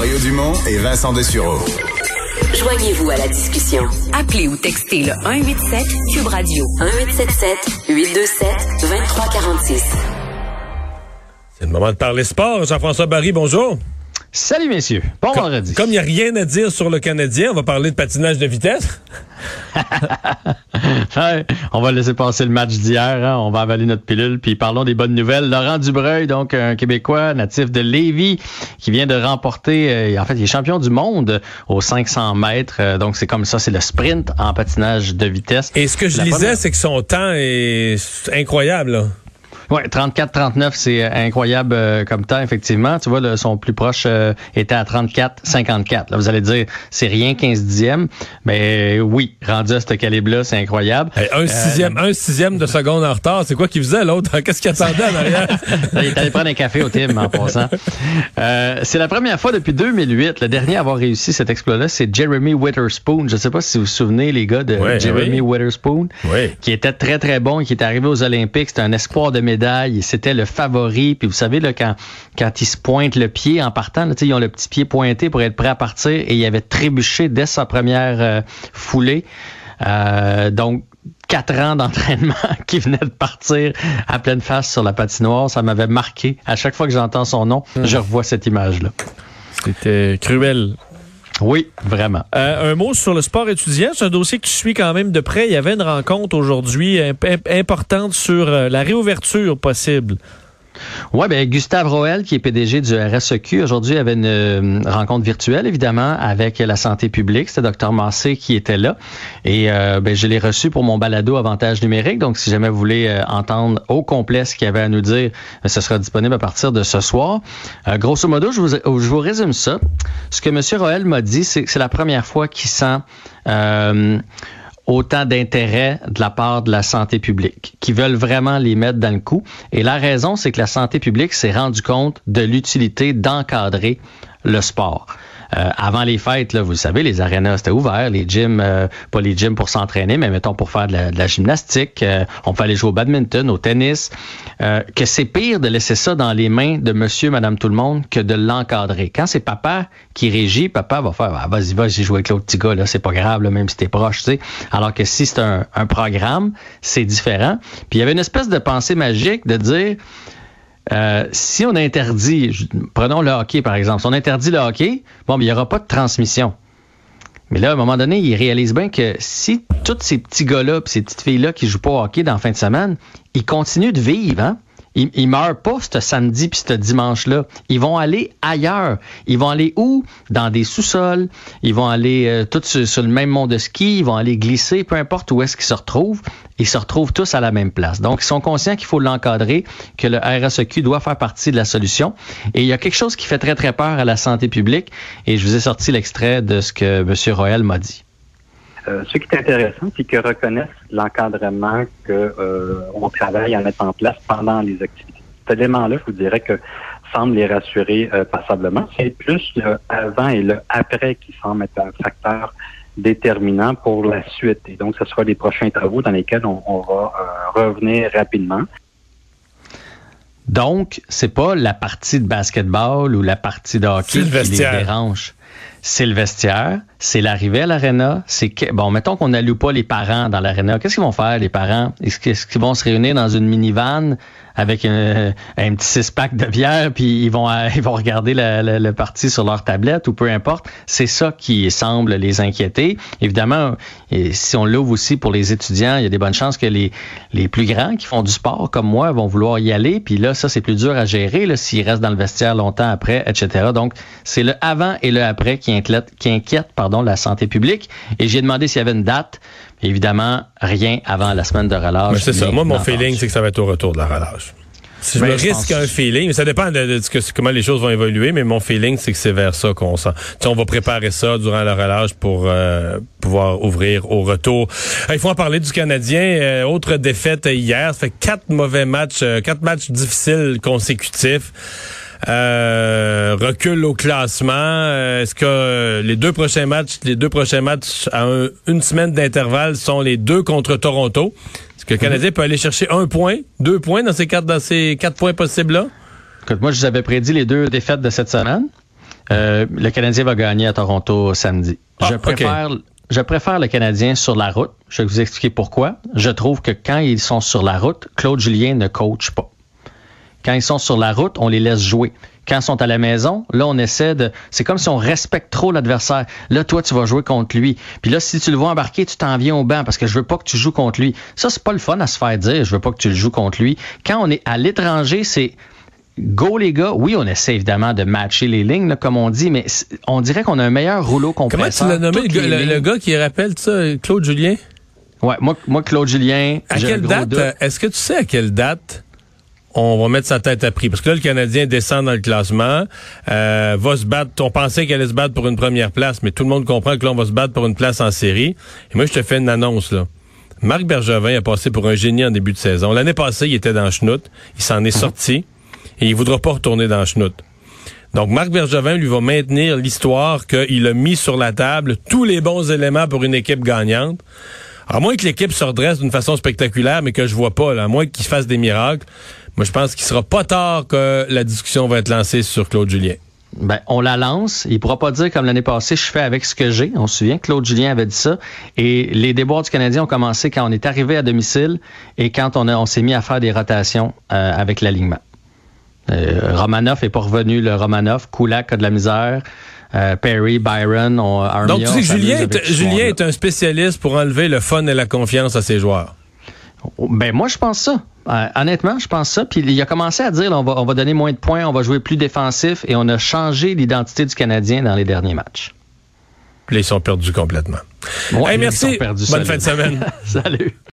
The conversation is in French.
Mario Dumont et Vincent Dessureau. Joignez-vous à la discussion. Appelez ou textez le 187 Cube Radio 1877 827 2346. C'est le moment de parler sport. Jean-François Barry, bonjour. Salut messieurs, bon Com- vendredi. Comme il n'y a rien à dire sur le Canadien, on va parler de patinage de vitesse. Ouais, on va laisser passer le match d'hier, hein. on va avaler notre pilule, puis parlons des bonnes nouvelles. Laurent Dubreuil, donc un Québécois natif de Lévis, qui vient de remporter, euh, en fait, il est champion du monde aux 500 mètres, euh, donc c'est comme ça, c'est le sprint en patinage de vitesse. Et ce que je La lisais, première- c'est que son temps est incroyable. là. Ouais, 34-39, c'est euh, incroyable euh, comme temps, effectivement. Tu vois, le- son plus proche euh, était à 34-54. Là, vous allez dire, c'est rien 15 dixièmes. Mais euh, oui, rendu à ce calibre-là, c'est incroyable. Hey, un, sixième, un sixième de seconde en retard, c'est quoi qu'il faisait l'autre? Qu'est-ce qu'il attendait en arrière? Il est allé prendre un café au Tim en passant. Euh, c'est la première fois depuis 2008. Le dernier à avoir réussi cet exploit-là, c'est Jeremy Witherspoon. Je ne sais pas si vous vous souvenez, les gars, de Ouais, Jeremy oui. Witherspoon, Oui. qui était très, très bon, qui est arrivé aux Olympiques. C'était un espoir de médaille. C'était le favori. Puis vous savez, là, quand, quand il se pointe le pied en partant, là, ils ont le petit pied pointé pour être prêt à partir et il avait trébuché dès sa première euh, foulée. Euh, donc, quatre ans d'entraînement qui venait de partir à pleine face sur la patinoire. Ça m'avait marqué. À chaque fois que j'entends son nom, je revois cette image-là. C'était cruel. Oui, vraiment. Euh, un mot sur le sport étudiant. C'est un dossier que tu suis quand même de près. Il y avait une rencontre aujourd'hui imp- imp- importante sur euh, la réouverture possible. Ouais, ben Gustave Roel, qui est PDG du RSEQ, aujourd'hui avait une euh, rencontre virtuelle, évidemment, avec la santé publique. C'était Dr Massé qui était là. Et euh, ben, je l'ai reçu pour mon balado Avantage numérique. Donc, si jamais vous voulez euh, entendre au complet ce qu'il avait à nous dire, ce sera disponible à partir de ce soir. Grosso modo, je vous, résume ça. Ce que M. Roel m'a dit, c'est c'est la première fois qu'il sent... autant d'intérêt de la part de la santé publique, qui veulent vraiment les mettre dans le coup. Et la raison, c'est que la santé publique s'est rendu compte de l'utilité d'encadrer le sport. Euh, avant les fêtes, là, vous le savez, les arénas étaient ouverts, les gyms, euh, pas les gyms pour s'entraîner, mais mettons pour faire de la, gymnastique, euh, on peut aller jouer au badminton, au tennis, que c'est pire de laisser ça dans les mains de monsieur, madame, tout le monde que de l'encadrer. Quand c'est papa qui régit, papa va faire, ah, vas-y, vas-y, jouer avec l'autre petit gars, là, c'est pas grave, là, même si t'es proche, tu sais. Alors que si c'est un, un programme, c'est différent. Puis il y avait une espèce de pensée magique de dire, euh, si on interdit, prenons le hockey par exemple, si on interdit le hockey, bon, ben, il n'y aura pas de transmission. Mais là, à un moment donné, ils réalisent bien que si tous ces petits gars-là, ces petites filles-là qui jouent pas au hockey dans la fin de semaine, ils continuent de vivre, hein? Ils, ils meurent pas ce samedi puis ce dimanche-là. Ils vont aller ailleurs. Ils vont aller où? Dans des sous-sols. Ils vont aller euh, tous sur, sur le même mont de ski. Ils vont aller glisser, peu importe où est-ce qu'ils se retrouvent. Ils se retrouvent tous à la même place. Donc, ils sont conscients qu'il faut l'encadrer, que le RSEQ doit faire partie de la solution. Et il y a quelque chose qui fait très, très peur à la santé publique. Et je vous ai sorti l'extrait de ce que M. Royal m'a dit. Euh, ce qui est intéressant, c'est qu'ils reconnaissent l'encadrement que euh, on travaille à mettre en place pendant les activités. Cet élément-là, je vous dirais que semble les rassurer euh, passablement. C'est plus le avant et le après qui semble être un facteur déterminant pour la suite. Et donc, ce sera les prochains travaux dans lesquels on, on va euh, revenir rapidement. Donc, c'est pas la partie de basketball ou la partie de hockey qui les dérange. C'est le vestiaire, c'est l'arrivée à l'aréna, c'est que, bon, mettons qu'on n'alloue pas les parents dans l'aréna. Qu'est-ce qu'ils vont faire, les parents? Est-ce qu'ils vont se réunir dans une minivan avec un, petit six-pack de bière, puis ils vont, euh, regarder le, le, parti sur leur tablette ou peu importe? C'est ça qui semble les inquiéter. Évidemment, si on l'ouvre aussi pour les étudiants, il y a des bonnes chances que les, les plus grands qui font du sport comme moi vont vouloir y aller. Puis là, ça, c'est plus dur à gérer s'ils restent dans le vestiaire longtemps après, etc. Donc, c'est le avant et le après qui inquiète, qui inquiète pardon, la santé publique. Et j'ai demandé s'il y avait une date. Évidemment, rien avant la semaine de relâche. Mais c'est ça. Moi, mon feeling, c'est que ça va être au retour de la relâche. Si je Ben, me je risque un feeling, mais ça dépend de, comment les choses vont évoluer, mais mon feeling, c'est que c'est vers ça qu'on sent. Tu sais, on va préparer ça durant la relâche pour euh, pouvoir ouvrir au retour. Euh, Il faut en parler du Canadien. Euh, autre défaite hier. Ça fait quatre mauvais matchs, euh, quatre matchs difficiles consécutifs. Euh, recul au classement. Euh, Est-ce que euh, les deux prochains matchs, les deux prochains matchs à un- une semaine d'intervalle sont les deux contre Toronto? Est-ce que le Canadien peut aller chercher un point, deux points dans ces quatre, dans ces quatre points possibles-là? Écoute, moi, je vous avais prédit les deux défaites de cette semaine. Euh, le Canadien va gagner à Toronto samedi. Ah, je préfère. Je préfère le Canadien sur la route. Je vais vous expliquer pourquoi. Je trouve que quand ils sont sur la route, Claude Julien ne coach pas. Quand ils sont sur la route, on les laisse jouer. Quand ils sont à la maison, là, on essaie de. C'est comme si on respecte trop l'adversaire. Là, toi, tu vas jouer contre lui. Puis là, si tu le vois embarquer, tu t'en viens au banc parce que je veux pas que tu joues contre lui. Ça, c'est pas le fun à se faire dire. Je veux pas que tu le joues contre lui. Quand on est à l'étranger, c'est Go les gars, oui, on essaie évidemment de matcher les lignes, là, comme on dit, mais on dirait qu'on a un meilleur rouleau compresseur. Comment tu l'as nommé, le gars, le, gars, qui rappelle ça, Claude Julien? Ouais, moi, moi Claude Julien. À quelle date, est-ce que tu sais à quelle date on va mettre sa tête à prix. Parce que là, le Canadien descend dans le classement, euh, va se battre. On pensait qu'elle allait se battre pour une première place, mais tout le monde comprend que là, on va se battre pour une place en série. Et moi, je te fais une annonce, là. Marc Bergevin a passé pour un génie en début de saison. L'année passée, il était dans Schnout. Il s'en est mhm. sorti et il voudra pas retourner dans Schnout. Donc, Marc Bergevin lui va maintenir l'histoire qu'il a mis sur la table tous les bons éléments pour une équipe gagnante. À moins que l'équipe se redresse d'une façon spectaculaire, mais que je vois pas, là, à moins qu'il fasse des miracles, moi, je pense qu'il sera pas tard que la discussion va être lancée sur Claude Julien. Ben, on la lance. Il pourra pas dire comme l'année passée, je fais avec ce que j'ai. On se souvient, Claude Julien avait dit ça. Et les déboires du Canadien ont commencé quand on est arrivé à domicile et quand on, a, on s'est mis à faire des rotations euh, avec l'alignement. Euh, Romanoff est pas revenu, le Romanoff. Kulak a de la misère. Euh, Perry, Byron, on, Armia, Donc, tu sais que Julien, est, Julien est un spécialiste pour enlever le fun et la confiance à ses joueurs. Ben, moi, je pense ça. Euh, honnêtement, je pense ça. Puis il a commencé à dire, on, va, on va donner moins de points, on va jouer plus défensif et on a changé l'identité du Canadien dans les derniers matchs. Puis là, ils sont perdus complètement. Ouais, merci. Bonne fin de semaine. Salut.